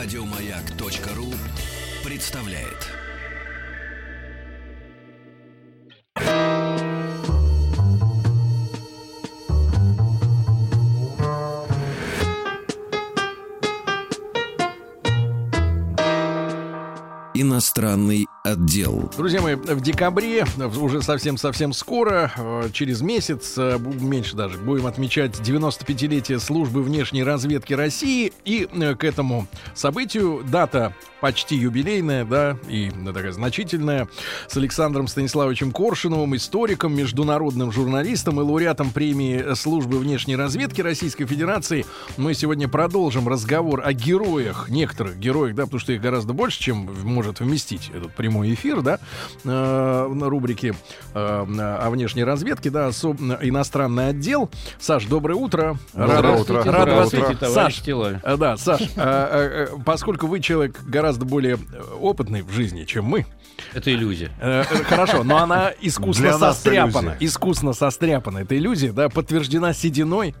Радиомаяк.ру представляет. Иностранный отдел. Друзья мои, в декабре, уже совсем-совсем скоро, э, через месяц, э, меньше даже, будем отмечать 95-летие службы внешней разведки России. И э, к этому событию дата почти юбилейная, да, и такая значительная, с Александром Станиславовичем Коршиновым, историком, международным журналистом и лауреатом премии службы внешней разведки Российской Федерации. Мы сегодня продолжим разговор о героях, некоторых героях, да, потому что их гораздо больше, чем может вместить этот прямой прямой эфир, да, э, на рубрике э, о внешней разведке, да, особ... иностранный отдел. Саш, доброе утро. Доброе утро. Рад вас видеть, Саш, э, да, Саш, э, э, э, поскольку вы человек гораздо более опытный в жизни, чем мы, это иллюзия. Э, хорошо, но она искусно состряпана. Искусно состряпана. Эта иллюзия, да, подтверждена сединой.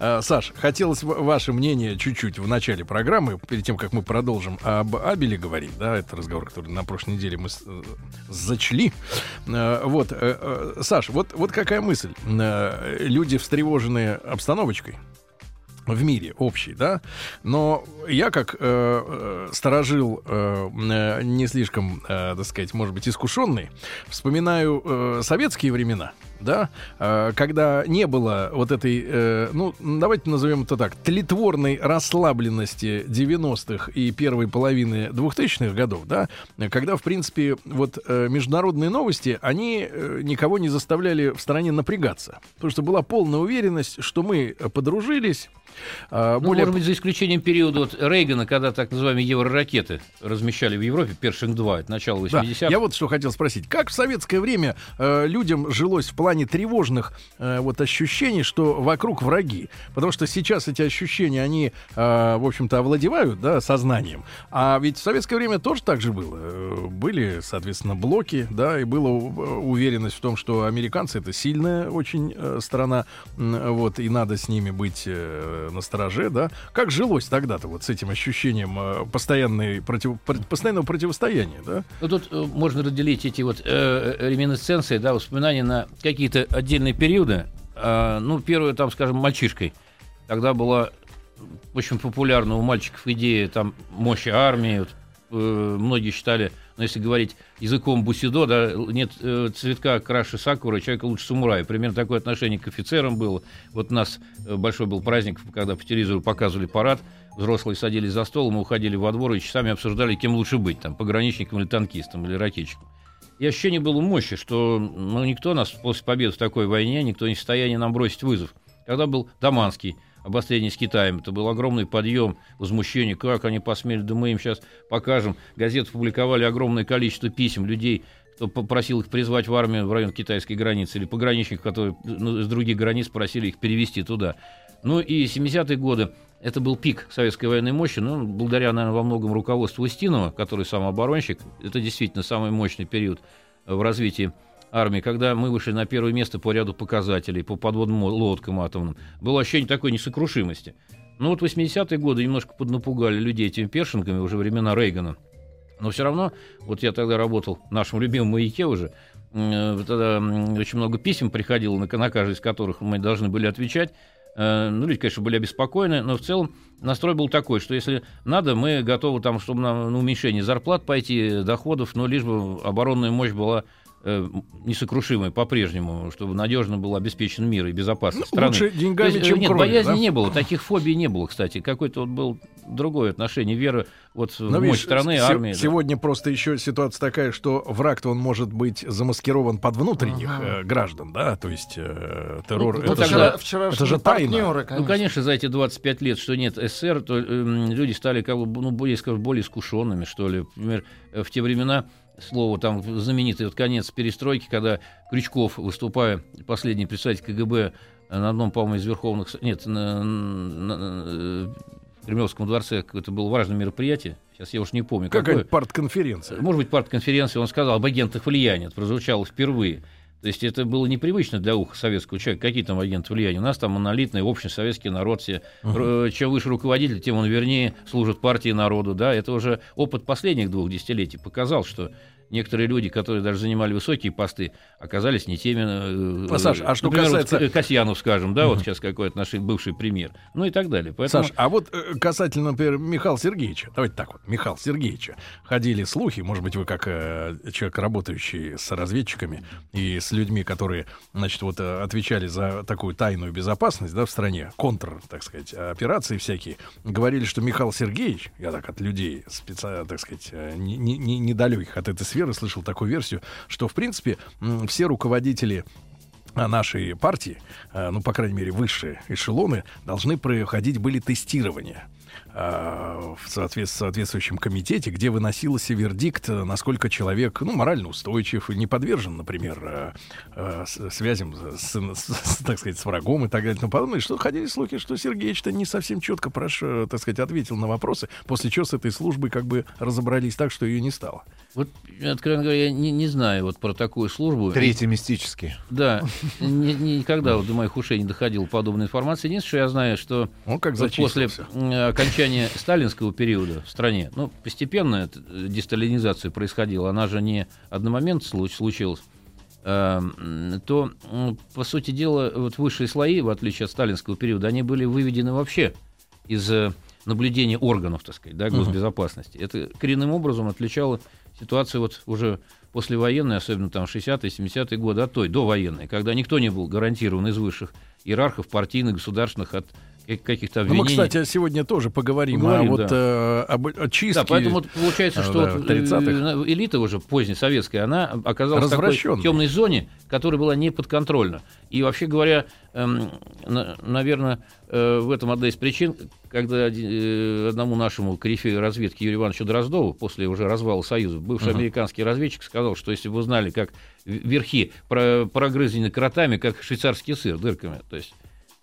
Э, Саш, хотелось ваше мнение чуть-чуть в начале программы, перед тем, как мы продолжим об Абеле говорить, да, это разговор, который на прошлой неделе мы зачли. Вот, Саш, вот, вот какая мысль. Люди, встревоженные обстановочкой, в мире общий, да. Но я как э, э, сторожил э, э, не слишком, э, так сказать, может быть, искушенный, вспоминаю э, советские времена, да, э, когда не было вот этой, э, ну, давайте назовем это так, тлетворной расслабленности 90-х и первой половины 2000-х годов, да, когда, в принципе, вот э, международные новости, они э, никого не заставляли в стране напрягаться, потому что была полная уверенность, что мы подружились, ну, более... Может быть, за исключением периода вот Рейгана, когда так называемые евроракеты размещали в Европе, Першинг-2, это начало 80-х. Да, я вот что хотел спросить. Как в советское время э, людям жилось в плане тревожных э, вот ощущений, что вокруг враги? Потому что сейчас эти ощущения, они, э, в общем-то, овладевают да, сознанием. А ведь в советское время тоже так же было. Э, были, соответственно, блоки, да, и была уверенность в том, что американцы — это сильная очень э, страна, э, вот, и надо с ними быть э, на стороже, да. Как жилось тогда-то вот с этим ощущением э, постоянной против, постоянного противостояния, да? Ну, тут э, можно разделить эти вот э, э, реминесценции, да, воспоминания на какие-то отдельные периоды. Э, ну, первое, там, скажем, мальчишкой. Тогда была очень популярна у мальчиков идея там мощи армии. Вот, э, многие считали но если говорить языком бусидо, да, нет э, цветка краше сакуры, человека лучше самурая. Примерно такое отношение к офицерам было. Вот у нас э, большой был праздник, когда по телевизору показывали парад, взрослые садились за стол, мы уходили во двор и часами обсуждали, кем лучше быть, там, пограничником или танкистом, или ракетчиком. И ощущение было мощи, что ну, никто нас после победы в такой войне, никто не в состоянии нам бросить вызов. Когда был Даманский, обострение с Китаем. Это был огромный подъем, возмущение. Как они посмели? Да мы им сейчас покажем. Газеты публиковали огромное количество писем людей, кто попросил их призвать в армию в район китайской границы, или пограничников, которые ну, с других границ просили их перевести туда. Ну и 70-е годы это был пик советской военной мощи, ну, благодаря, наверное, во многом руководству Устинова, который самооборонщик. Это действительно самый мощный период в развитии армии, когда мы вышли на первое место по ряду показателей, по подводным лодкам атомным, было ощущение такой несокрушимости. Ну вот 80-е годы немножко поднапугали людей этими першингами, уже времена Рейгана. Но все равно, вот я тогда работал в нашем любимом маяке уже, э, тогда очень много писем приходило, на, на каждый из которых мы должны были отвечать. Э, ну, люди, конечно, были обеспокоены, но в целом настрой был такой, что если надо, мы готовы там, чтобы на, на уменьшение зарплат пойти, доходов, но лишь бы оборонная мощь была э, несокрушимой по-прежнему, чтобы надежно был обеспечен мир и безопасность ну, страны. Лучше деньгами, есть, чем Нет, кровью, боязни да? не было, таких фобий не было, кстати. Какое-то вот было другое отношение, вера вот в Но, мощь страны, с- армии. Сегодня да. просто еще ситуация такая, что враг-то он может быть замаскирован под внутренних ага. э, граждан, да, то есть э, террор. Ну, это, вчера, же, вчера это же тайна. Партнеры, конечно. Ну, конечно, за эти 25 лет, что нет СССР, то э, люди стали как бы, ну, более, скажем, более искушенными, что ли. Например, э, в те времена слово там знаменитый вот конец перестройки, когда Крючков, выступая, последний представитель КГБ на одном, по-моему, из верховных... Нет, на, на, на, э, Кремлевском дворце это было важное мероприятие. Сейчас я уж не помню. Какая партконференция. Может быть, партконференция. Он сказал об агентах влияния. Это прозвучало впервые. То есть это было непривычно для уха советского человека. Какие там агенты влияния? У нас там монолитный общий советский народ. Все. Uh-huh. Чем выше руководитель, тем он вернее служит партии народу. Да? Это уже опыт последних двух десятилетий показал, что некоторые люди, которые даже занимали высокие посты, оказались не теми. Э, а, Саш, а что например, касается... Вот Касьянов, скажем, да, uh-huh. вот сейчас какой-то наш бывший премьер, ну и так далее. Поэтому... Саш, а вот э, касательно, например, Михаила Сергеевича, давайте так вот, Михаила Сергеевича, ходили слухи, может быть, вы как э, человек, работающий с разведчиками и с людьми, которые, значит, вот э, отвечали за такую тайную безопасность, да, в стране, контр, так сказать, операции всякие, говорили, что Михаил Сергеевич, я так от людей специально, так сказать, не, не, не недалеких от этой сферы слышал такую версию, что, в принципе, все руководители а, нашей партии, а, ну, по крайней мере, высшие эшелоны, должны проходить были тестирования. Э, в соответствующем комитете, где выносился вердикт, э, насколько человек ну, морально устойчив и не подвержен, например, э, связям с, с, так сказать, с врагом и так далее. Но подобное. Что ходили слухи, что Сергеевич-то не совсем четко прош, так сказать, ответил на вопросы, после чего с этой службой как бы разобрались так, что ее не стало. Вот, откровенно говоря, я не, не знаю вот про такую службу. Третий мистический. Да, ни, никогда вот до моих ушей не доходила подобная информация. Единственное, что я знаю, что ну, как вот после окончания окончания сталинского периода в стране, ну, постепенно десталинизация происходила, она же не одномомент случилась, эм, то, по сути дела, вот высшие слои, в отличие от сталинского периода, они были выведены вообще из э, наблюдения органов, так сказать, да, госбезопасности. Это коренным образом отличало ситуацию вот уже послевоенной, особенно там 60-е, 70-е годы, от той, до военной, когда никто не был гарантирован из высших иерархов партийных, государственных от каких-то обвинений. Ну, мы, кстати, сегодня тоже поговорим, поговорим о, вот, да. э, об чистке. Да, поэтому получается, что да, вот, э, элита уже поздняя советская, она оказалась в такой темной зоне, которая была не подконтрольна. И вообще говоря, эм, на, наверное, э, в этом одна из причин, когда э, одному нашему корифею разведки Юрию Ивановичу Дроздову после уже развала Союза, бывший uh-huh. американский разведчик, сказал, что если бы вы знали, как верхи прогрызены кротами, как швейцарский сыр дырками, то есть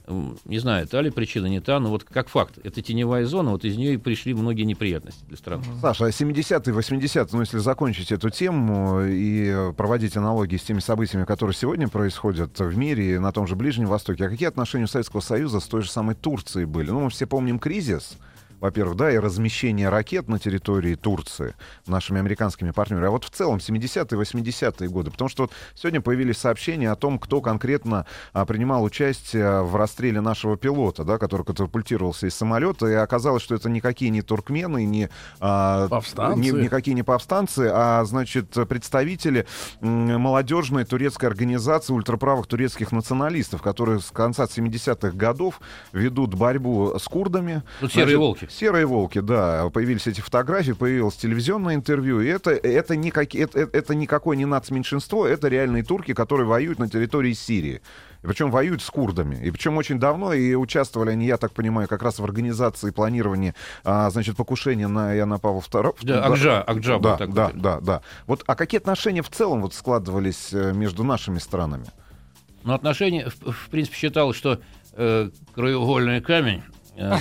не знаю, та ли причина, не та, но вот как факт, это теневая зона, вот из нее и пришли многие неприятности для страны. Саша, а 70-е, 80-е, ну если закончить эту тему и проводить аналогии с теми событиями, которые сегодня происходят в мире, на том же Ближнем Востоке, а какие отношения у Советского Союза с той же самой Турцией были? Ну, мы все помним кризис, во-первых, да, и размещение ракет на территории Турции нашими американскими партнерами, а вот в целом 70-е, 80-е годы, потому что вот сегодня появились сообщения о том, кто конкретно а, принимал участие в расстреле нашего пилота, да, который катапультировался из самолета, и оказалось, что это никакие не туркмены, не, а, не никакие не повстанцы, а, значит, представители молодежной турецкой организации ультраправых турецких националистов, которые с конца 70-х годов ведут борьбу с курдами. Ну, серые значит, волки. Серые волки, да. Появились эти фотографии, появилось телевизионное интервью. И это, это, никак, это, это никакое не нацменьшинство, это реальные турки, которые воюют на территории Сирии. И причем воюют с курдами. И причем очень давно. И участвовали они, я так понимаю, как раз в организации планирования, а, значит, покушения на Иоанна Павла II. Да, Акджа, Акджа да, был да, да, да. Вот, а какие отношения в целом вот складывались э, между нашими странами? Ну, отношения, в, в принципе, считалось, что э, краеугольный камень Э,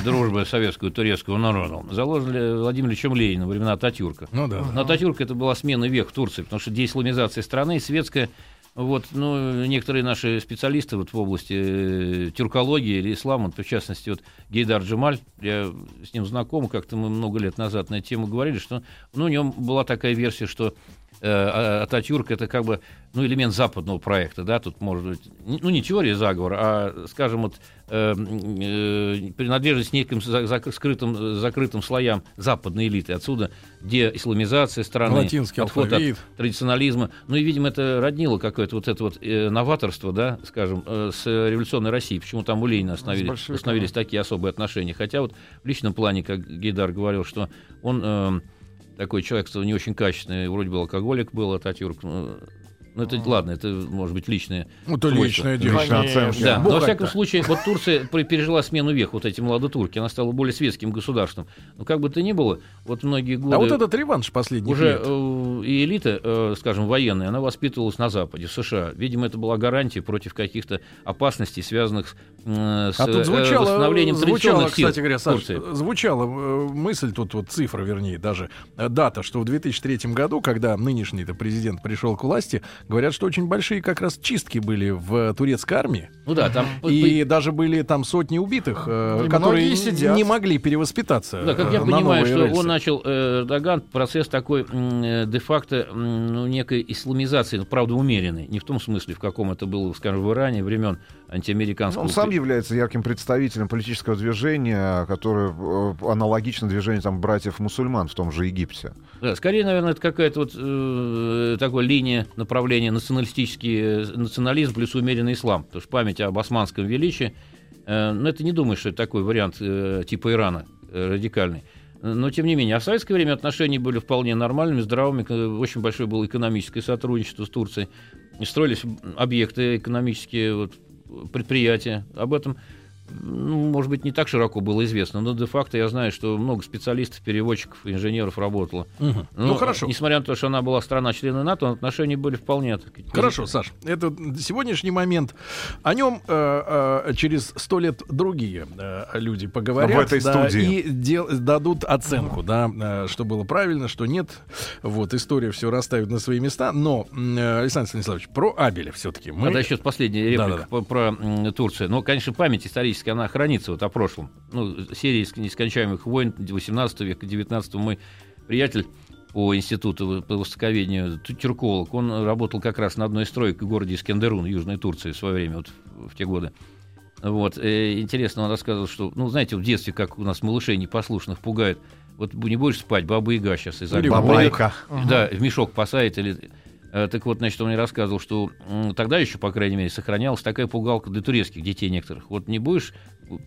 дружбы советского и турецкого народа заложили Владимир Ильичем Лениным во времена Ататюрка. Ну да. Но Ататюрк это была смена век в Турции, потому что деисламизация страны, светская вот, ну, некоторые наши специалисты вот в области э, тюркологии или ислама, в частности, вот Гейдар Джемаль, я с ним знаком, как-то мы много лет назад на эту тему говорили, что ну, у него была такая версия, что э, а, Ататюрк это как бы ну, элемент западного проекта, да, тут может быть, ну, не теория заговора, а, скажем, вот э, э, принадлежность неким за, за, скрытым, закрытым слоям западной элиты. Отсюда деисламизация страны, Латинский отход алфавит. от традиционализма. Ну и, видимо, это роднило какое-то вот это вот э, новаторство, да, скажем, э, с революционной Россией. Почему там у Ленина остановили, установились такие особые отношения. Хотя вот в личном плане, как Гейдар говорил, что он... Э, такой человек, что не очень качественный, вроде бы алкоголик был, Ататюрк, ну, ну, это ладно, это может быть личное. Ну, то личное дело. Да, но во всяком случае, вот Турция пережила смену век, вот эти молодотурки, она стала более светским государством. Но как бы то ни было, вот многие годы... А вот этот реванш последний Уже. Э, и элита, э, скажем, военная, она воспитывалась на Западе, в США. Видимо, это была гарантия против каких-то опасностей, связанных с, а тут э, звучало, восстановлением звучало, сил кстати говоря, Саш, звучала мысль, тут вот цифра, вернее, даже дата, что в 2003 году, когда нынешний президент пришел к власти, говорят, что очень большие как раз чистки были в турецкой армии. Ну да, там... И даже были там сотни убитых, и которые не могли перевоспитаться. Да, как я понимаю, что рельсы. он начал, Эрдоган, процесс такой де-факто ну, некой исламизации, ну, правда, умеренной. Не в том смысле, в каком это было, скажем, в Иране времен антиамериканского... Он сам является ярким представителем политического движения, которое э, аналогично движению там, братьев-мусульман в том же Египте. Да, скорее, наверное, это какая-то вот э, такая линия направления националистический э, национализм плюс умеренный ислам. Потому что память об османском величии, э, ну, это не думаю, что это такой вариант э, типа Ирана э, радикальный. Но, тем не менее, а в советское время отношения были вполне нормальными, здравыми. Очень большое было экономическое сотрудничество с Турцией. Строились объекты экономические, вот, предприятия. Об этом ну, может быть, не так широко было известно, но де-факто я знаю, что много специалистов, переводчиков, инженеров работало. Угу. Но, ну, хорошо. Несмотря на то, что она была страна-члена НАТО, отношения были вполне... Так, хорошо, Саш, это сегодняшний момент. О нем э, э, через сто лет другие э, люди поговорят. В этой да, студии. И дел, дадут оценку, да, э, что было правильно, что нет. Вот, история все расставит на свои места. Но, э, Александр Станиславович, про Абеля все-таки. Мы... Да, еще последняя реплика да, да, да. про, про Турцию. Ну, конечно, память историческая исторически она хранится вот о прошлом. Ну, серии нескончаемых войн 18 века, 19 мой приятель по институту по востоковедению, тюрколог, он работал как раз на одной стройке в городе Искендерун, Южной Турции, в свое время, вот в, те годы. Вот. Э, интересно, он рассказывал, что, ну, знаете, в детстве, как у нас малышей непослушных пугают, вот не будешь спать, баба Яга сейчас из окна. Бабайка. Да, в мешок посадит или так вот, значит, он мне рассказывал, что тогда еще, по крайней мере, сохранялась такая пугалка для турецких детей некоторых. Вот не будешь,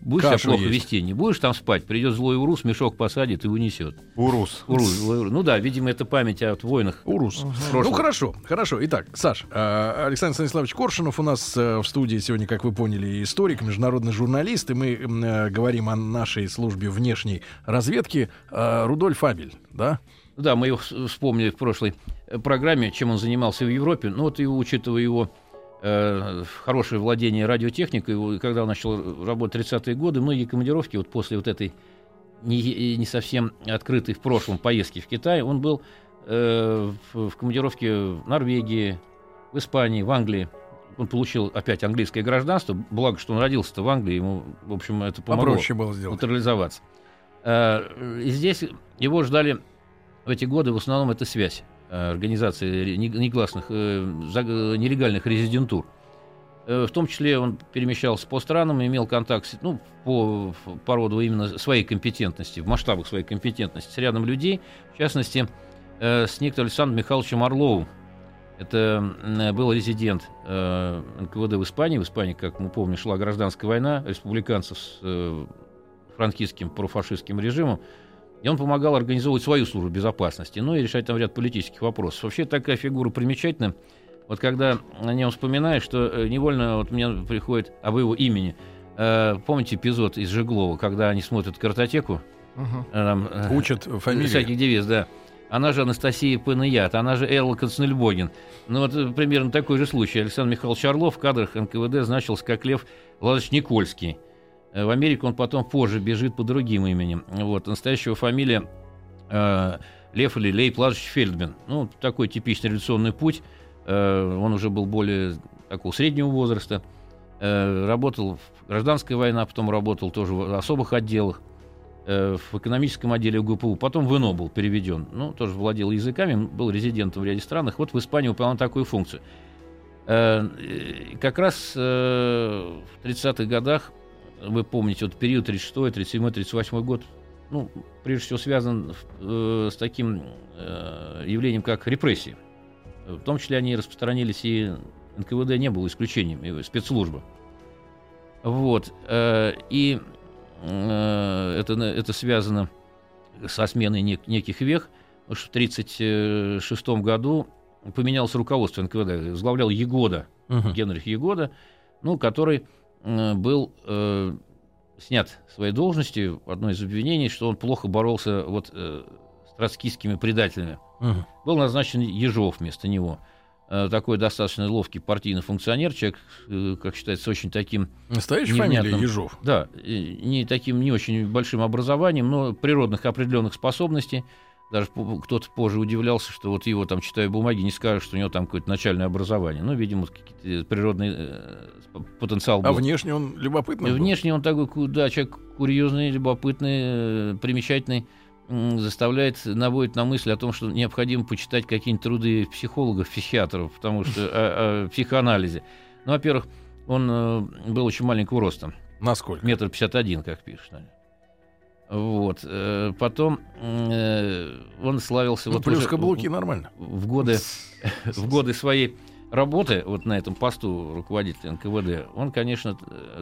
будешь себя плохо есть. вести, не будешь там спать, придет злой урус, мешок посадит и унесет. Урус. Урус. Злой урус. Ну да, видимо, это память о войнах. Урус. Угу. Ну хорошо, хорошо. Итак, Саш, э, Александр Станиславович Коршунов у нас э, в студии сегодня, как вы поняли, историк, международный журналист, и мы говорим о нашей службе внешней разведки. Рудольф Абель, да? Да, мы его вспомнили в прошлой э, программе, чем он занимался в Европе. Ну вот и учитывая его э, хорошее владение радиотехникой, когда он начал работать в 30-е годы, многие командировки вот после вот этой не, не совсем открытой в прошлом поездки в Китай, он был э, в, в командировке в Норвегии, в Испании, в Англии. Он получил опять английское гражданство, благо, что он родился-то в Англии, ему, в общем, это помогло Попроще было сделать. натурализоваться. Э, и здесь его ждали в эти годы в основном это связь э, организации негласных, э, нелегальных резидентур. Э, в том числе он перемещался по странам, имел контакт ну, по, по роду именно своей компетентности, в масштабах своей компетентности с рядом людей, в частности, с некоторым Александром Михайловичем Орловым. Это был резидент НКВД в Испании. В Испании, как мы помним, шла гражданская война республиканцев с франкистским профашистским режимом. И он помогал организовывать свою службу безопасности, ну и решать там ряд политических вопросов. Вообще такая фигура примечательная. Вот когда о нем вспоминаешь, что э, невольно вот мне приходит об его имени. Э, помните эпизод из Жеглова, когда они смотрят картотеку? Угу. Там, Учат фамилии. Всяких девиз, да. Она же Анастасия Панаят, она же Элла Константинбогин. Ну вот примерно такой же случай. Александр Михайлович Орлов в кадрах НКВД значился как Лев Владимирович Никольский. Э, в Америку он потом позже бежит по другим именем. Вот, настоящего фамилия э, Лев или Лей Плазович Фельдмен. Ну, такой типичный революционный путь. Э, он уже был более такого среднего возраста. Э, работал в гражданской войне, а потом работал тоже в особых отделах. Э, в экономическом отделе ГПУ. Потом в ИНО был переведен. Ну, тоже владел языками, был резидентом в ряде странах. Вот в Испании выполнял такую функцию. Э, как раз в 30-х годах вы помните, вот период 36 37 38 год, ну, прежде всего связан э, с таким э, явлением, как репрессии. В том числе они распространились, и НКВД не было исключением, и спецслужба. Вот. Э, и э, это, это связано со сменой нек- неких вех, потому что в 1936 году поменялось руководство НКВД, возглавлял Егода, uh-huh. Генрих Егода, ну, который был э, снят своей должности. Одно из обвинений, что он плохо боролся вот, э, с троцкистскими предателями Угу. Был назначен Ежов вместо него. Э, такой достаточно ловкий партийный функционер, человек, э, как считается, очень таким... Настоящая фамилия Ежов? Да, не таким не очень большим образованием, но природных определенных способностей. Даже кто-то позже удивлялся, что вот его там, читая бумаги, не скажут, что у него там какое-то начальное образование. Ну, видимо, какие-то природный э, потенциал был. А внешне он любопытный Внешне он такой, да, человек курьезный, любопытный, э, примечательный заставляет, наводит на мысль о том, что необходимо почитать какие-нибудь труды психологов, психиатров, потому что о, о психоанализе. Ну, во-первых, он э, был очень маленького роста. Насколько? Метр пятьдесят один, как пишешь. Вот. Э, потом э, он славился... Ну, вот плюс каблуки нормально. В годы, в годы своей работы вот на этом посту руководителя НКВД, он, конечно,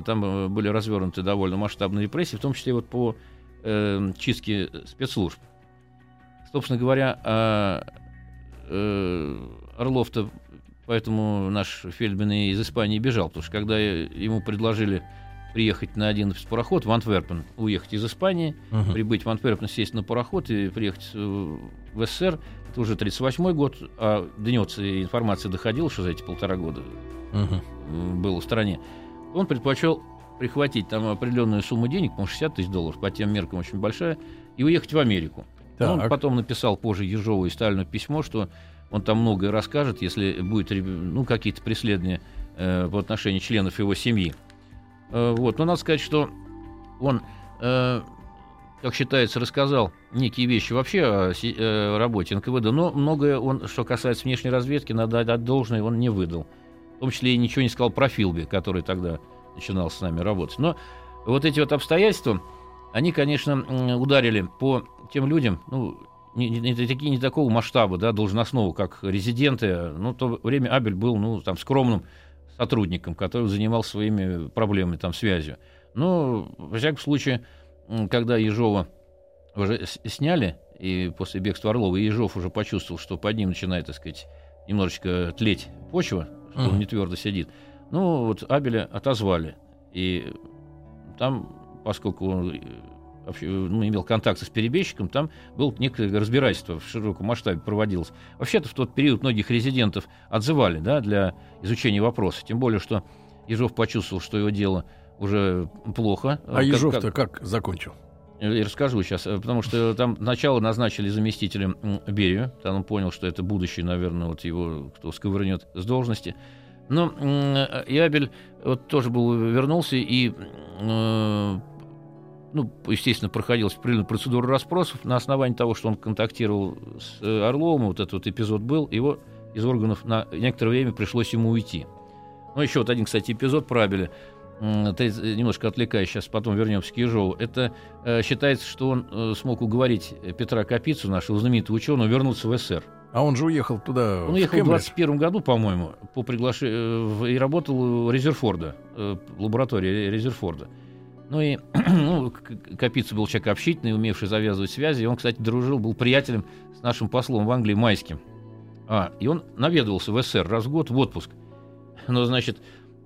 там были развернуты довольно масштабные репрессии, в том числе вот по э, чистки спецслужб. Собственно говоря, э, э, Орлов-то поэтому наш Фельдман из Испании бежал, потому что когда ему предложили приехать на один пароход в Антверпен, уехать из Испании, uh-huh. прибыть в Антверпен, сесть на пароход и приехать в СССР, это уже 1938 год, а до него информация доходила, что за эти полтора года uh-huh. был в стране, он предпочел прихватить там определенную сумму денег, по 60 тысяч долларов, по тем меркам очень большая, и уехать в Америку. Он потом написал позже Ежову и Сталину письмо, что он там многое расскажет, если будет ну, какие-то преследования э, в отношении членов его семьи. Э, вот. Но надо сказать, что он, э, как считается, рассказал некие вещи вообще о э, работе НКВД, но многое он, что касается внешней разведки, надо отдать должное, он не выдал. В том числе и ничего не сказал про Филби, который тогда начинал с нами работать. Но вот эти вот обстоятельства, они, конечно, ударили по тем людям, ну, не, не, не, такие, не такого масштаба, да, должностного, как резиденты. Ну, в то время Абель был, ну, там, скромным сотрудником, который занимался своими проблемами, там, связью. Но, во всяком случае, когда Ежова уже сняли, и после бегства Орлова, Ежов уже почувствовал, что под ним начинает, так сказать, немножечко тлеть почва, что mm-hmm. он не твердо сидит. Ну, вот Абеля отозвали. И там, поскольку он вообще, ну, имел контакты с перебежчиком, там было некое разбирательство в широком масштабе проводилось. Вообще-то в тот период многих резидентов отзывали да, для изучения вопроса. Тем более, что Ежов почувствовал, что его дело уже плохо. А как, Ежов-то как, как закончил? Я расскажу сейчас, э, потому что там сначала назначили заместителем Берию, там он понял, что это будущий, наверное, вот его кто сковырнет с должности. Но Ябель вот тоже был, вернулся и, э, ну, естественно, проходилась определенная процедура расспросов на основании того, что он контактировал с э, Орловым, вот этот вот эпизод был, его из органов на некоторое время пришлось ему уйти. Ну, еще вот один, кстати, эпизод про Абеля, немножко отвлекаясь, сейчас потом вернемся к Ежову. Это э, считается, что он э, смог уговорить Петра Капицу, нашего знаменитого ученого, вернуться в СССР. А он же уехал туда. Он уехал в 21 году, по-моему, по приглашению и работал у Резерфорда, э, лаборатории Резерфорда. Ну и ну, Капица был человек общительный, умевший завязывать связи. И он, кстати, дружил, был приятелем с нашим послом в Англии Майским. А, и он наведывался в СССР раз в год в отпуск. Но, значит,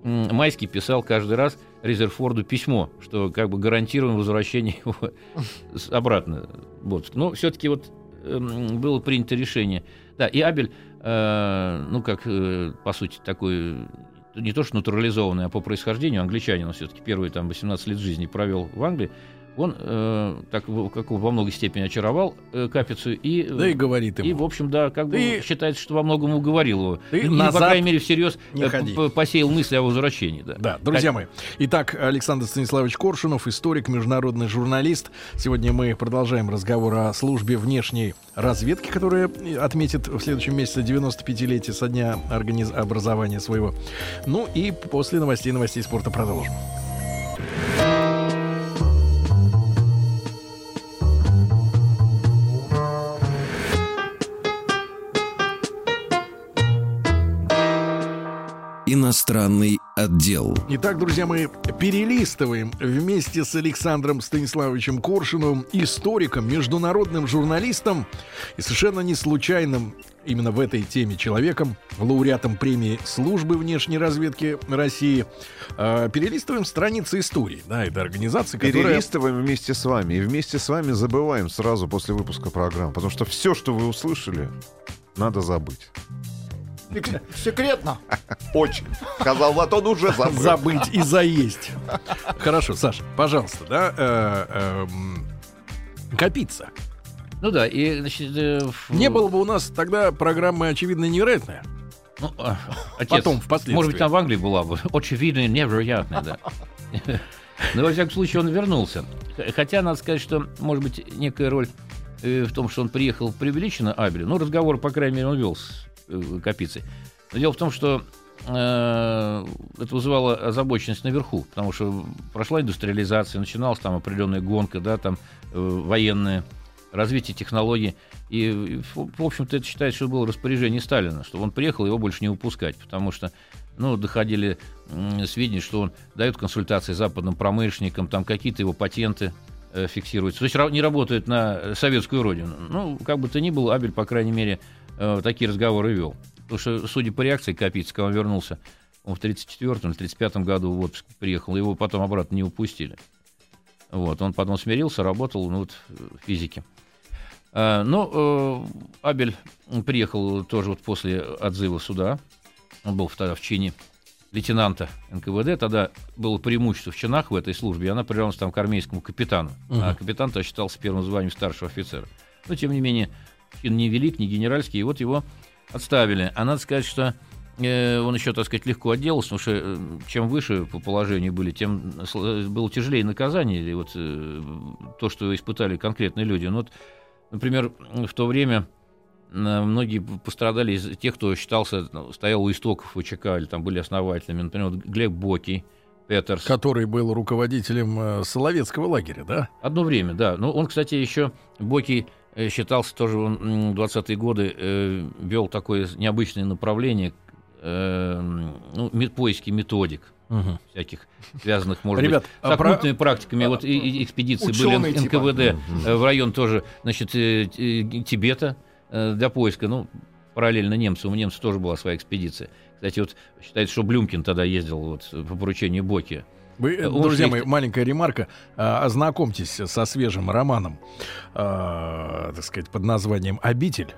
Майский писал каждый раз Резерфорду письмо, что как бы гарантируем возвращение его обратно. Вот. Но все-таки вот было принято решение. Да, и Абель, э, ну, как, э, по сути, такой не то что натурализованный, а по происхождению англичанин, он все-таки первые там 18 лет жизни провел в Англии, он э, так как во многой степени очаровал э, Капицу и да и говорит ему. и в общем да как бы и... считается что во многом уговорил его. и, назад по крайней мере всерьез не э, посеял мысли о возвращении да. Да друзья как... мои. Итак Александр Станиславович Коршунов историк международный журналист. Сегодня мы продолжаем разговор о службе внешней разведки которая отметит в следующем месяце 95-летие со дня организ... образования своего. Ну и после новостей новостей спорта продолжим. Иностранный отдел. Итак, друзья, мы перелистываем вместе с Александром Станиславовичем Коршиновым, историком, международным журналистом и совершенно не случайным именно в этой теме человеком, лауреатом премии службы внешней разведки России. Э, перелистываем страницы истории, да, это организация, которая... Перелистываем вместе с вами и вместе с вами забываем сразу после выпуска программы, потому что все, что вы услышали, надо забыть. Секретно. Очень. Сказал Латон уже забыл. Забыть и заесть. Хорошо, Саша, пожалуйста, да, э, эм, копиться. Ну да, и значит, э, в- Не было бы у нас тогда программы «Очевидно невероятная». ну, а, отец, Потом, впоследствии. Может быть, там в Англии была бы. Очевидно, невероятно, да. Но, во всяком случае, он вернулся. Хотя, надо сказать, что, может быть, некая роль э, в том, что он приехал преувеличена Абелю. Ну, разговор, по крайней мере, он вел с э, Капицей. Но дело в том, что э, это вызывало озабоченность наверху, потому что прошла индустриализация, начиналась там определенная гонка, да, там э, военная, развитие технологий. И, в общем-то, это считается, что было распоряжение Сталина, что он приехал, его больше не выпускать, потому что ну, доходили сведения, что он дает консультации западным промышленникам, там какие-то его патенты э, фиксируются. То есть не работает на советскую родину. Ну, как бы то ни было, Абель, по крайней мере, э, такие разговоры вел. Потому что, судя по реакции Капицы, когда он вернулся, он в 34-м или 35-м году в отпуск приехал, его потом обратно не упустили. Вот, он потом смирился, работал ну, вот, в физике. А, ну, э, Абель приехал тоже вот после отзыва суда. Он был тогда в чине лейтенанта НКВД. Тогда было преимущество в чинах в этой службе, и она приравнялась там к армейскому капитану. А капитан то считался первым званием старшего офицера. Но, тем не менее, чин не велик, не генеральский, и вот его отставили. А надо сказать, что э, он еще, так сказать, легко отделался, потому что э, чем выше по положению были, тем сл- было тяжелее наказание, или вот э, то, что испытали конкретные люди. Ну, вот, например, в то время э, многие пострадали из тех, кто считался, ну, стоял у истоков ВЧК, или там были основателями. Например, вот Глеб Боки, Петерс. Который был руководителем э, Соловецкого лагеря, да? Одно время, да. Ну, он, кстати, еще Боки э, считался тоже, он м, 20-е годы э, вел такое необычное направление, э, ну, поиски методик всяких связанных, может Ребят, быть, а с про- оккультными практиками. Вот и, и экспедиции были типа. НКВД э, в район тоже, значит, э, э, Тибета э, для поиска. Ну, параллельно немцам. У немцев тоже была своя экспедиция. Кстати, вот считается, что Блюмкин тогда ездил вот по поручению Боки. Вы, э, друзья мои, маленькая ремарка. А, Ознакомьтесь со свежим романом, а, так сказать, под названием «Обитель».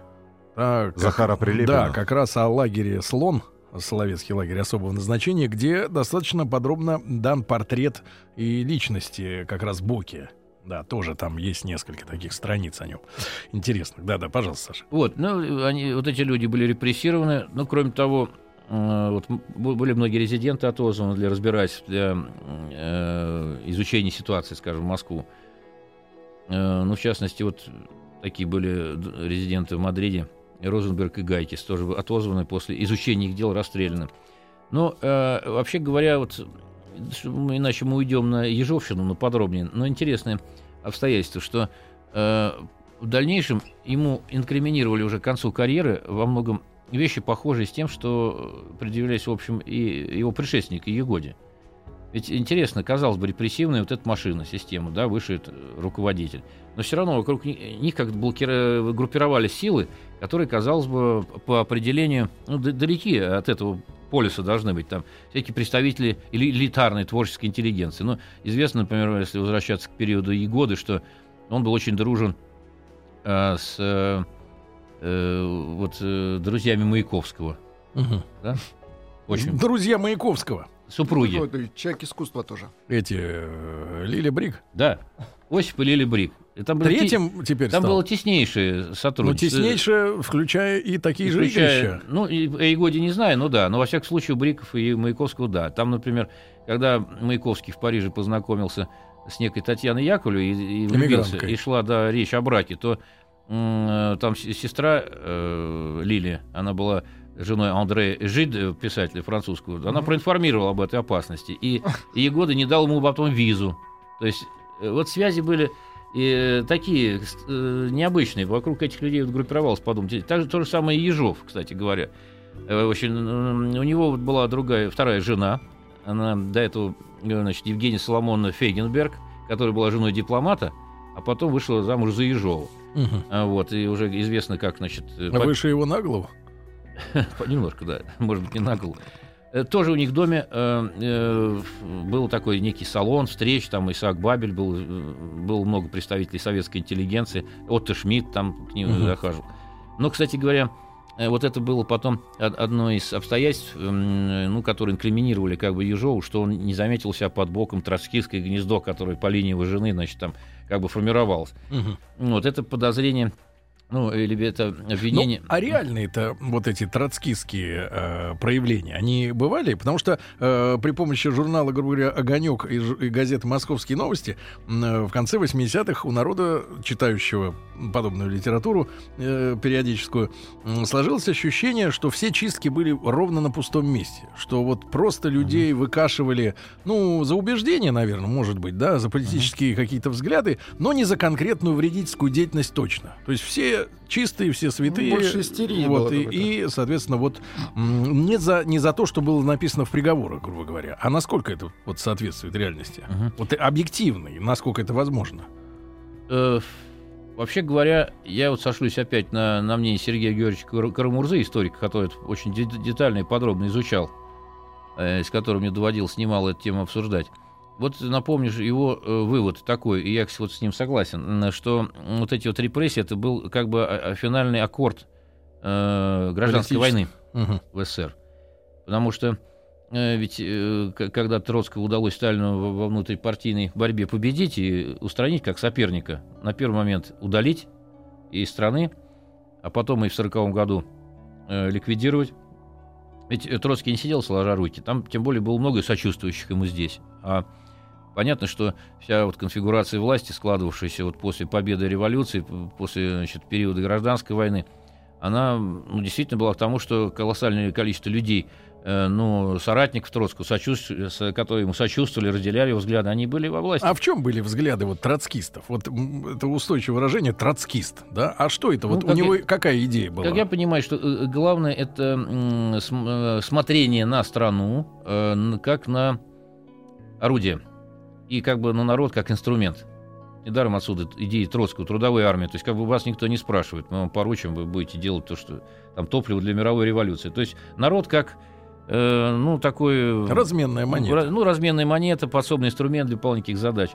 А, как- Захара Прилепина. Да, как раз о лагере «Слон», Соловецкий лагерь особого назначения, где достаточно подробно дан портрет и личности как раз Боки. Да, тоже там есть несколько таких страниц о нем. Интересных. Да-да, пожалуйста, Саша. Вот, ну, они, вот эти люди были репрессированы. Ну, кроме того, э, вот, м- бу- были многие резиденты отозваны для разбирательств, для э, изучения ситуации, скажем, в Москву. Э, ну, в частности, вот такие были резиденты в Мадриде, Розенберг и Гайкис, тоже отозваны после изучения их дел, расстреляны. Но, э, вообще говоря, вот, иначе мы уйдем на Ежовщину, но подробнее, но интересное обстоятельство, что э, в дальнейшем ему инкриминировали уже к концу карьеры во многом вещи, похожие с тем, что предъявлялись, в общем, и его предшественник Егоде. Ведь интересно, казалось бы, репрессивная вот эта машина, система, да, высший э, руководитель. Но все равно вокруг ни- них как блокира- группировались силы, которые, казалось бы, по определению ну, далеки от этого полюса должны быть. Там всякие представители или элитарной творческой интеллигенции. Ну, известно, например, если возвращаться к периоду Егоды, что он был очень дружен э, с э, э, вот, э, друзьями Маяковского. Да? Очень. Друзья Маяковского. Супруги. Такой Человек искусства тоже. Эти э, Лили Брик. Да. Осип и Лили Брик. И там было те- Третьим теперь Там стал. было теснейшее Ну, сотрудничество. теснейшее, включая и такие же Включая- вещи. Ну, и о Егоде не знаю, ну да. Но, во всяком случае, у Бриков и Маяковского, да. Там, например, когда Маяковский в Париже познакомился с некой Татьяной Яковлевой и, и влюбился, и шла да, речь о браке, то там с- сестра э, Лили, она была женой Андре Жид, э, писателя французского, она проинформировала об этой опасности. И, Егода не дал ему потом визу. То есть э, вот связи были и такие э, необычные. Вокруг этих людей вот группировалось, подумайте. Так то же самое и Ежов, кстати говоря. Э, Очень, у него вот была другая, вторая жена. Она до этого, э, значит, Евгения Соломоновна Фейгенберг, которая была женой дипломата, а потом вышла замуж за Ежова. Угу. А, вот, и уже известно, как, значит... А по... выше его на голову? Немножко, да. Может быть, не на голову. Э, тоже у них в доме э, э, был такой некий салон встреч, там Исаак Бабель был, э, было много представителей советской интеллигенции, Отто Шмидт там к ним угу. захаживал. Но, кстати говоря, э, вот это было потом одно из обстоятельств, ну, которые инкриминировали как бы Ежову, что он не заметил себя под боком троцкистское гнездо, которое по линии его жены, значит, там как бы формировалось. Угу. Вот это подозрение ну, или это обвинение. Ну, а реальные-то вот эти троцкистские э, проявления, они бывали? Потому что э, при помощи журнала, грубо говоря, «Огонек» и, и газеты «Московские новости» э, в конце 80-х у народа, читающего подобную литературу э, периодическую, э, сложилось ощущение, что все чистки были ровно на пустом месте. Что вот просто людей mm-hmm. выкашивали, ну, за убеждения, наверное, может быть, да, за политические mm-hmm. какие-то взгляды, но не за конкретную вредительскую деятельность точно. То есть все чистые, все святые. Больше истерии вот, и, и, соответственно, вот не за, не за то, что было написано в приговорах, грубо говоря, а насколько это вот соответствует реальности. Угу. Вот объективно, насколько это возможно. Э, вообще говоря, я вот сошлюсь опять на, на мнение Сергея Георгиевича Карамурзы, историка, который это очень детально и подробно изучал, э, с которым мне доводилось немало эту тему обсуждать. Вот напомню его э, вывод такой, и я вот с ним согласен, что вот эти вот репрессии это был как бы а, а, финальный аккорд э, гражданской войны угу. в СССР. Потому что э, ведь э, когда Троцкому удалось Сталину во, во внутрипартийной борьбе победить и устранить как соперника, на первый момент удалить из страны, а потом и в 1940 году э, ликвидировать. Ведь Троцкий не сидел сложа руки, там тем более было много сочувствующих ему здесь. А Понятно, что вся вот конфигурация власти, складывавшаяся вот после победы революции, после значит, периода гражданской войны, она ну, действительно была к тому, что колоссальное количество людей, э, ну, соратников Троцкого, которые ему сочувствовали, разделяли его взгляды, они были во власти. А в чем были взгляды вот троцкистов? Вот это устойчивое выражение «троцкист», да? А что это? Ну, вот у него я, какая идея была? Как я понимаю, что э, главное это э, смотрение на страну э, как на орудие и как бы на народ как инструмент. Недаром отсюда идеи Троцкого, трудовой армии. То есть как бы вас никто не спрашивает, мы вам поручим, вы будете делать то, что там топливо для мировой революции. То есть народ как э, ну, такой... Разменная монета. Ну, разменная монета, подсобный инструмент для выполнения задач.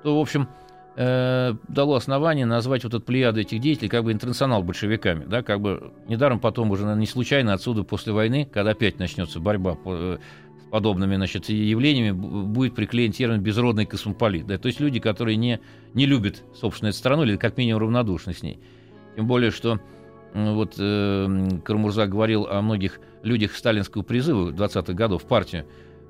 Что, в общем, э, дало основание назвать вот эту плеяду этих деятелей как бы интернационал большевиками. Да, как бы недаром потом уже, наверное, не случайно отсюда после войны, когда опять начнется борьба по, подобными значит, явлениями будет приклеен термин «безродный космополит». Да? То есть люди, которые не, не любят собственную страну или как минимум равнодушны с ней. Тем более, что вот э, Кармурза говорил о многих людях сталинского призыва 20-х годов в партию.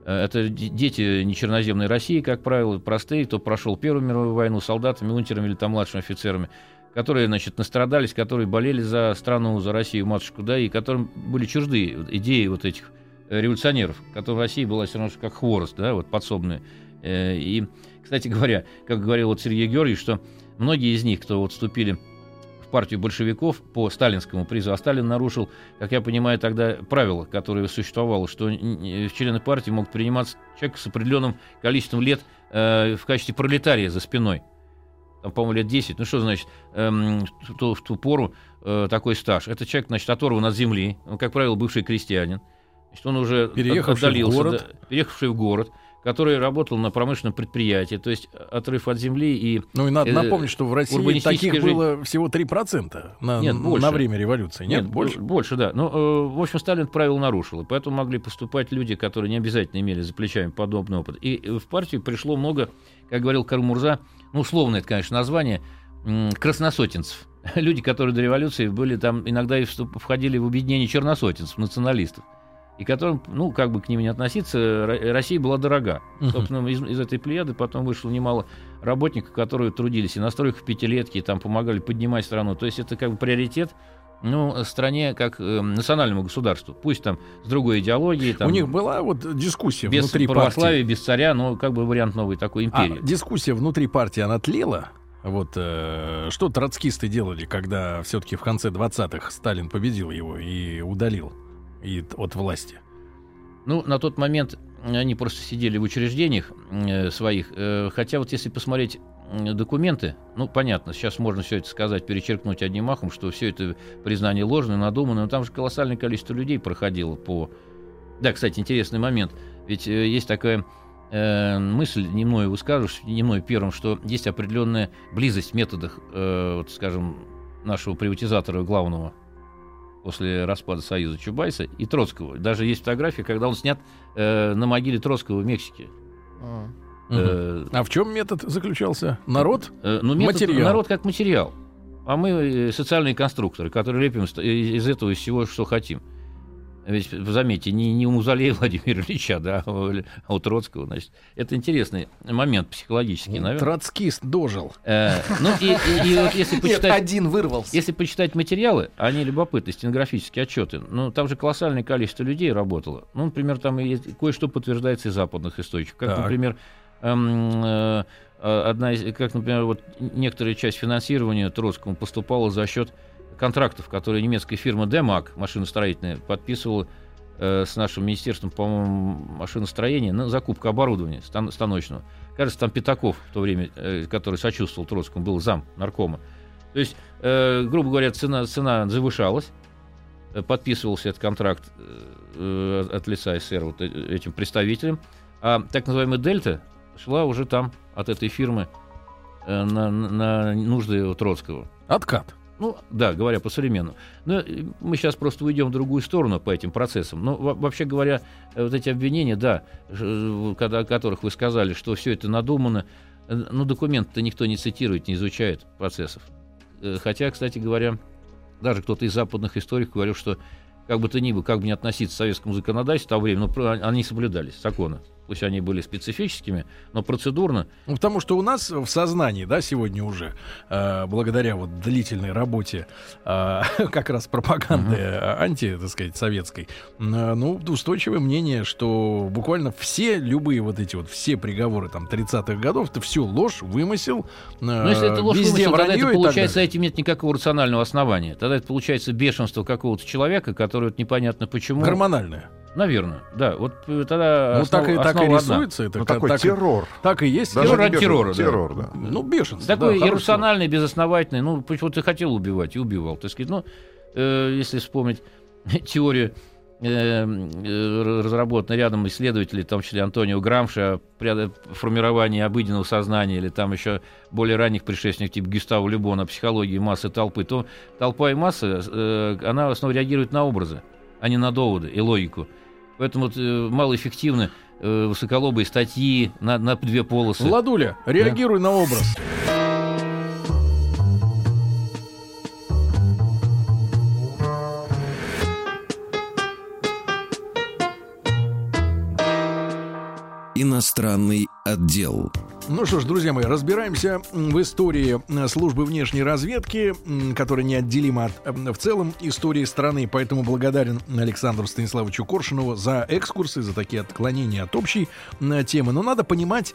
Э, это дети нечерноземной России, как правило, простые, кто прошел Первую мировую войну солдатами, унтерами или там младшими офицерами, которые, значит, настрадались, которые болели за страну, за Россию, матушку, да, и которым были чужды идеи вот этих революционеров, которые в России была все равно как хворост, да, вот подсобные. Э, и, кстати говоря, как говорил вот Сергей Георгиевич, что многие из них, кто вот вступили в партию большевиков по сталинскому призыву, а Сталин нарушил, как я понимаю, тогда правило, которое существовало, что в члены партии могут приниматься человек с определенным количеством лет э, в качестве пролетария за спиной. Там, по-моему, лет 10. Ну, что значит эм, в, ту, в ту пору э, такой стаж? Это человек, значит, оторван от земли, он, как правило, бывший крестьянин, Значит, он уже переехавший отдалился, в город. Да, переехавший в город, который работал на промышленном предприятии, то есть отрыв от земли и... Ну и надо э, напомнить, что в России таких жизнь... было всего 3% на, нет, больше. на время революции. Нет, нет больше? Больше, да. Ну, э, в общем, Сталин правил нарушил, и поэтому могли поступать люди, которые не обязательно имели за плечами подобный опыт. И в партию пришло много, как говорил Кармурза, ну, условно это, конечно, название, красносотенцев. Люди, которые до революции были там, иногда и входили в объединение черносотенцев, националистов и которым, ну, как бы к ним не относиться, Россия была дорога. Uh-huh. Собственно, из, из этой плеяды потом вышло немало работников, которые трудились и на стройках пятилетки, и там помогали поднимать страну. То есть это как бы приоритет ну, стране как э, национальному государству. Пусть там с другой идеологией. Там, У них была вот дискуссия без внутри православия, партии. без царя, но как бы вариант новой такой империи. А дискуссия внутри партии, она тлела? Вот э, что троцкисты делали, когда все-таки в конце 20-х Сталин победил его и удалил? И от власти? Ну, на тот момент они просто сидели в учреждениях э, своих. Э, хотя вот если посмотреть документы, ну, понятно, сейчас можно все это сказать, перечеркнуть одним махом, что все это признание ложное, надуманное, но там же колоссальное количество людей проходило по... Да, кстати, интересный момент, ведь э, есть такая э, мысль, не мною выскажешь, не мною первым, что есть определенная близость в методах, э, вот, скажем, нашего приватизатора главного после распада Союза Чубайса и Троцкого. Даже есть фотография, когда он снят э, на могиле Троцкого в Мексике. А. Э, а в чем метод заключался? Народ? Э, ну, метод, материал. Народ как материал. А мы э, социальные конструкторы, которые лепим из этого из всего, что хотим. Ведь, заметьте, не, не у Музалея Владимира Ильича, да, а у Троцкого, значит. Это интересный момент психологический, наверное. Троцкист дожил. Э, ну, и, и, и вот если почитать... Нет, один вырвался. Если почитать материалы, они любопытны, стенографические отчеты, ну, там же колоссальное количество людей работало. Ну, например, там кое-что подтверждается из западных источников. Как, так. например, эм, э, одна из, как, например, вот некоторая часть финансирования Троцкому поступала за счет контрактов, которые немецкая фирма Демак, машиностроительная, подписывала э, с нашим министерством, по-моему, машиностроения на закупку оборудования стан- станочного. Кажется, там Пятаков в то время, э, который сочувствовал Троцкому, был зам наркома. То есть, э, грубо говоря, цена, цена завышалась, э, подписывался этот контракт э, от лица СССР вот э, этим представителем, а так называемая «Дельта» шла уже там от этой фирмы э, на, на нужды Троцкого. Откат. Ну, да, говоря по-современному. Но э, мы сейчас просто уйдем в другую сторону по этим процессам. Но вообще говоря, э, вот эти обвинения, да, э, когда, о которых вы сказали, что все это надумано, ну, документы-то никто не цитирует, не изучает процессов. Хотя, кстати говоря, даже кто-то из западных историков говорил, что как бы то ни было, как бы не относиться к советскому законодательству в то время, но они соблюдались, законы пусть они были специфическими, но процедурно. Ну, потому что у нас в сознании, да, сегодня уже, э, благодаря вот длительной работе э, как раз пропаганды uh-huh. анти, так сказать, советской, э, ну, устойчивое мнение, что буквально все, любые вот эти вот, все приговоры там 30-х годов, это все ложь, вымысел, э, Но если это ложь, везде вымысел, тогда это получается, этим нет никакого рационального основания. Тогда это получается бешенство какого-то человека, который вот непонятно почему... Гормональное. Наверное, да. Вот э, тогда ну, основ, так, и, так и рисуется это. Ну, такой так, террор. Так и есть. Террор от террора. Террор, да. Ну, бешенство. Такой да, иррациональный, безосновательный. Ну, почему ты хотел убивать и убивал. Так сказать, ну, э, если вспомнить теорию э, э, разработанной рядом исследователей, в том числе Антонио Грамши, о формировании обыденного сознания, или там еще более ранних предшественников, типа Гюстава Любона, психологии массы толпы, то толпа и масса, э, она в основном реагирует на образы, а не на доводы и логику. Поэтому вот, э, малоэффективны э, высоколобые статьи на, на две полосы. Владуля, реагируй да. на образ. Иностранный отдел. Ну что ж, друзья мои, разбираемся в истории э, службы внешней разведки, которая неотделима от э, в целом истории страны. Поэтому благодарен Александру Станиславовичу Коршинову за экскурсы, за такие отклонения от общей темы. Но надо понимать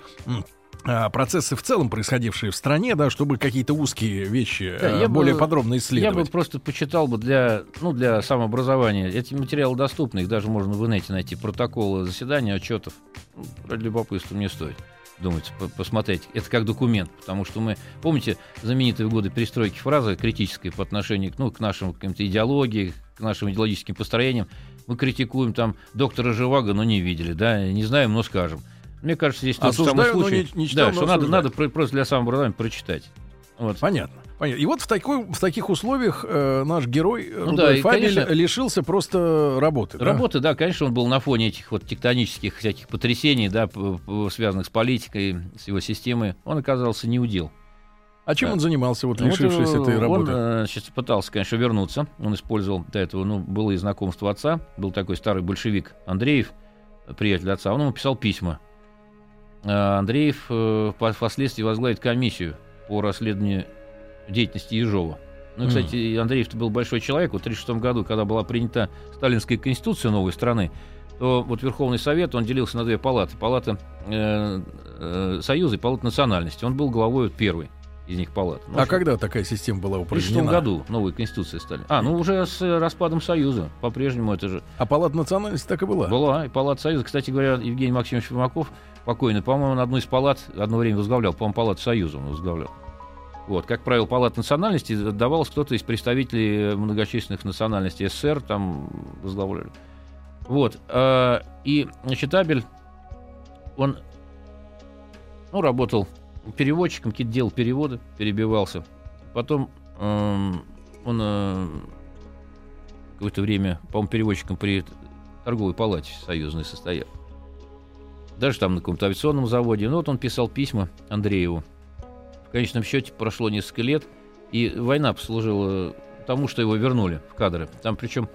процессы в целом происходившие в стране, да, чтобы какие-то узкие вещи да, э, я более бы, подробно исследовать. Я бы просто почитал бы для, ну, для самообразования. Эти материалы доступны, их даже можно в инете найти. Протоколы заседания, отчетов. Ну, ради любопытства не стоит думать, посмотреть. Это как документ, потому что мы, помните, знаменитые в годы перестройки фраза критическая по отношению ну, к нашим каким-то идеологии, к нашим идеологическим построениям. Мы критикуем там доктора Живаго, но не видели, да, не знаем, но скажем. Мне кажется, здесь тот самый случай, не, не читал, да, что надо, надо просто для самообразования прочитать. Вот. Понятно. Понятно. И вот в, такой, в таких условиях э, наш герой ну, да, и, Фабель конечно, лишился просто работы. Работы, да? да, конечно, он был на фоне этих вот тектонических всяких потрясений, да, связанных с политикой, с его системой. Он оказался неудел. А чем да. он занимался, вот лишившись вот, этой работы? Он э, пытался, конечно, вернуться. Он использовал до этого, ну, было и знакомство отца. Был такой старый большевик Андреев, приятель отца. Он ему писал письма. А Андреев э, впоследствии возглавит комиссию по расследованию деятельности Ежова. Ну, кстати. Андреев-то был большой человек. Вот в 1936 году, когда была принята Сталинская конституция новой страны, то вот Верховный Совет, он делился на две палаты. Палата э, э, Союза и Палата национальности. Он был главой вот, первой из них палат. Ну, а что? когда такая система была упразднена? В 1936 году новые конституции стали. А, ну уже с распадом Союза. По-прежнему это же... А Палата национальности так и была? Была. И Палата Союза. Кстати говоря, Евгений Максимович Фимаков покойный, по-моему, на одной из палат одно время возглавлял, по-моему, палат Союза он возглавлял. Вот, как правило, палат национальностей давалось кто-то из представителей многочисленных национальностей СССР, там возглавляли. Вот, э, и, значит, Абель, он, ну, работал переводчиком, какие-то делал переводы, перебивался. Потом э, он э, какое-то время, по-моему, переводчиком при торговой палате союзной состоял. Даже там на каком-то авиационном заводе. Ну вот он писал письма Андрееву. В конечном счете прошло несколько лет, и война послужила тому, что его вернули в кадры. Там причем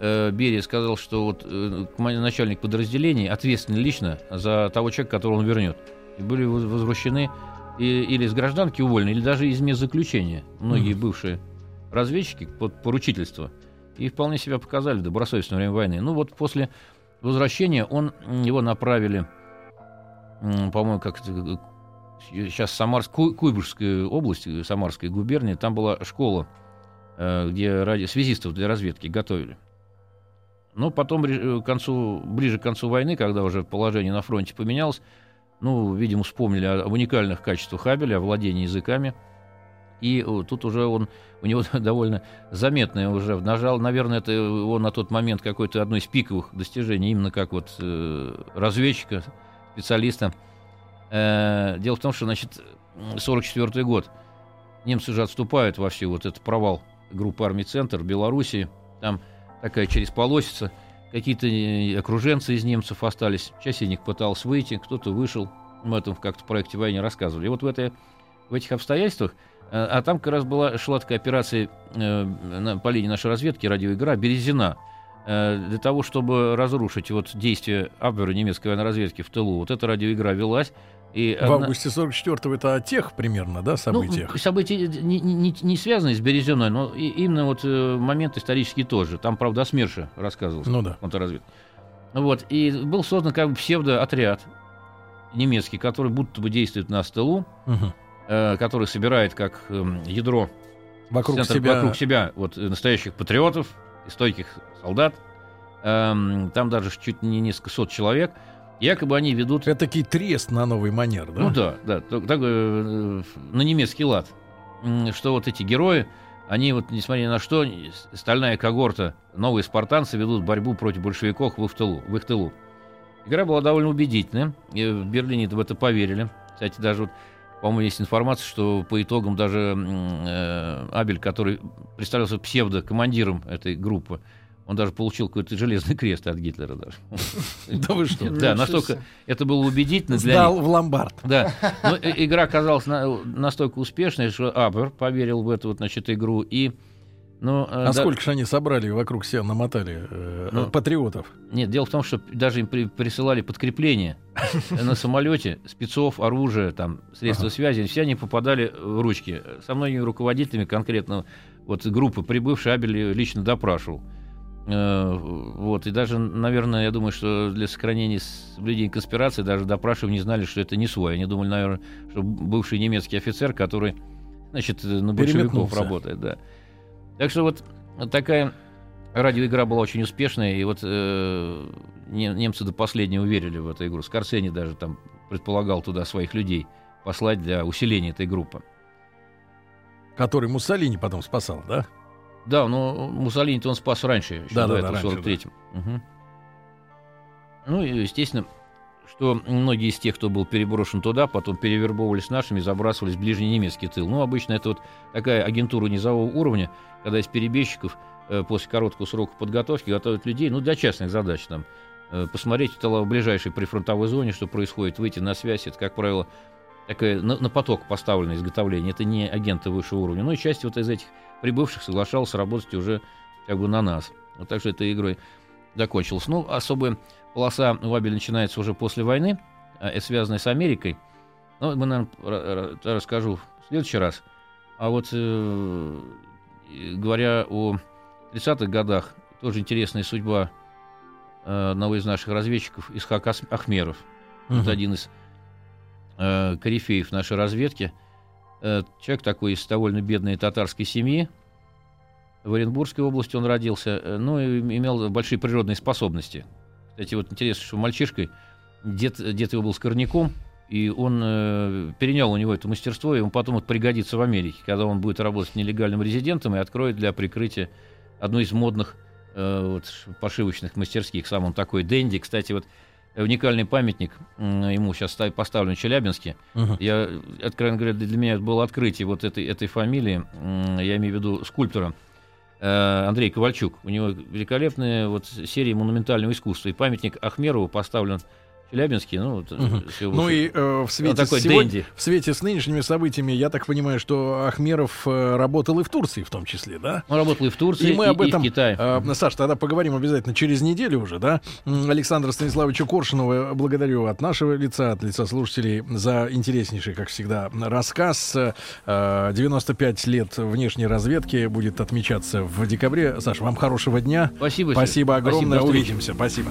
э, Берия сказал, что вот э, начальник подразделений ответственен лично за того человека, которого он вернет. И были возвращены и, или из гражданки уволены, или даже из мест заключения. Многие mm-hmm. бывшие разведчики под поручительство. И вполне себя показали добросовестно во время войны. Ну вот после возвращения он, его направили, по-моему, как сейчас Самарск, Куйбышская область, Самарская губерния, там была школа, э, где ради, связистов для разведки готовили. Но потом, к концу, ближе к концу войны, когда уже положение на фронте поменялось, ну, видимо, вспомнили об уникальных качествах Хабеля, о владении языками. И тут уже он, у него довольно заметное уже нажал, наверное, это он на тот момент какой-то одно из пиковых достижений, именно как вот э, разведчика, специалиста. Э, дело в том, что, значит, 44 год, немцы же отступают во все вот этот провал группы армий «Центр» Белоруссии, там такая через полосица – Какие-то э, окруженцы из немцев остались. Часть из них пыталась выйти, кто-то вышел. Мы этом как-то в проекте «Войне» рассказывали. И вот в, этой, в этих обстоятельствах, э, а там как раз была, шла такая операция э, на, по линии нашей разведки, радиоигра «Березина», для того, чтобы разрушить вот действия Абвера немецкой военной разведки в тылу. Вот эта радиоигра велась, и в одна... августе 44-го это о тех примерно, да, событиях? Ну, события не, не, не связаны с Березиной, но и, именно вот э, момент исторический тоже. Там, правда, о СМЕРШе рассказывался. Ну да. Контрразведка. Вот. И был создан как бы псевдоотряд немецкий, который будто бы действует на стылу, угу. э, который собирает как э, ядро вокруг центр, себя, вокруг себя вот, настоящих патриотов и стойких солдат. Эм, там даже чуть не несколько сот человек – Якобы они ведут... Это такой трест на новый манер, да? Ну да, да, так, так, э, на немецкий лад. Что вот эти герои, они вот, несмотря ни на что, стальная когорта, новые спартанцы ведут борьбу против большевиков в их тылу. В их тылу. Игра была довольно убедительная, и в Берлине в это поверили. Кстати, даже вот, по-моему, есть информация, что по итогам даже э, Абель, который представлялся псевдокомандиром этой группы, он даже получил какой-то железный крест от Гитлера даже. Да вы что? Да, настолько это было убедительно для Сдал в ломбард. Да. Но игра оказалась настолько успешной, что Абер поверил в эту вот, значит, игру и ну, а да, сколько же они собрали вокруг себя, намотали э, ну, патриотов? Нет, дело в том, что даже им при, присылали подкрепление на самолете, спецов, оружие, там, средства ага. связи, все они попадали в ручки. Со многими руководителями конкретно вот группы прибывшей Абель лично допрашивал. Э, вот, и даже, наверное, я думаю, что для сохранения соблюдения конспирации даже допрашивая не знали, что это не свой. Они думали, наверное, что бывший немецкий офицер, который, значит, на большевиков работает, да. Так что вот такая радиоигра была очень успешная, и вот э, немцы до последнего верили в эту игру. Скорсени даже там предполагал туда своих людей послать для усиления этой группы. Который Муссолини потом спасал, да? Да, но Муссолини-то он спас раньше, еще да, до да, этого, да, в 43-м. Да. Угу. Ну и, естественно, что многие из тех, кто был переброшен туда, потом перевербовывались нашими, забрасывались в ближний немецкий тыл. Ну, обычно это вот такая агентура низового уровня, когда из перебежчиков э, после короткого срока подготовки готовят людей, ну, для частных задач там, э, посмотреть в ближайшей прифронтовой зоне, что происходит, выйти на связь. Это, как правило, такое на, на поток поставленное изготовление. Это не агенты высшего уровня. Ну и часть вот из этих прибывших соглашалась работать уже как бы на нас. Вот так что этой игрой закончилась. Ну, особая полоса Вабель начинается уже после войны, э, связанная с Америкой. Ну, мы, наверное, расскажу в следующий раз. А вот э, говоря о 30-х годах, тоже интересная судьба э, одного из наших разведчиков, Исхак Ахмеров. Угу. Это один из э, корифеев нашей разведки – Э, человек такой из довольно бедной татарской семьи. В Оренбургской области он родился, э, ну и имел большие природные способности. Кстати, вот интересно, что мальчишкой дед, дед его был скорняком, и он э, перенял у него это мастерство, и он потом вот пригодится в Америке, когда он будет работать нелегальным резидентом и откроет для прикрытия одну из модных э, вот, пошивочных мастерских. Сам он такой Дэнди. Кстати, вот уникальный памятник ему сейчас поставлен в Челябинске. Uh-huh. Я, откровенно говоря, для меня это было открытие вот этой, этой фамилии, я имею в виду скульптора э, Андрей Ковальчук. У него великолепная вот серия монументального искусства. И памятник Ахмерову поставлен Челябинске, ну, угу. ну и э, в, свете такой сегодня, в свете с нынешними событиями, я так понимаю, что Ахмеров э, работал и в Турции в том числе, да? Он работал и в Турции, и, мы об этом, и в Китае. Э, Саш, тогда поговорим обязательно через неделю уже, да? Александра Станиславовича Коршунова благодарю от нашего лица, от лица слушателей за интереснейший, как всегда, рассказ. Э, 95 лет внешней разведки будет отмечаться в декабре. Саш, вам хорошего дня. Спасибо. Спасибо огромное. Спасибо, Увидимся. Спасибо.